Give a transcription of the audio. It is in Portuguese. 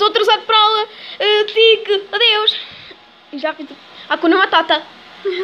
estou atrasado para aula. Eh, uh, tique, adeus. E já fiz. Hakuna Matata.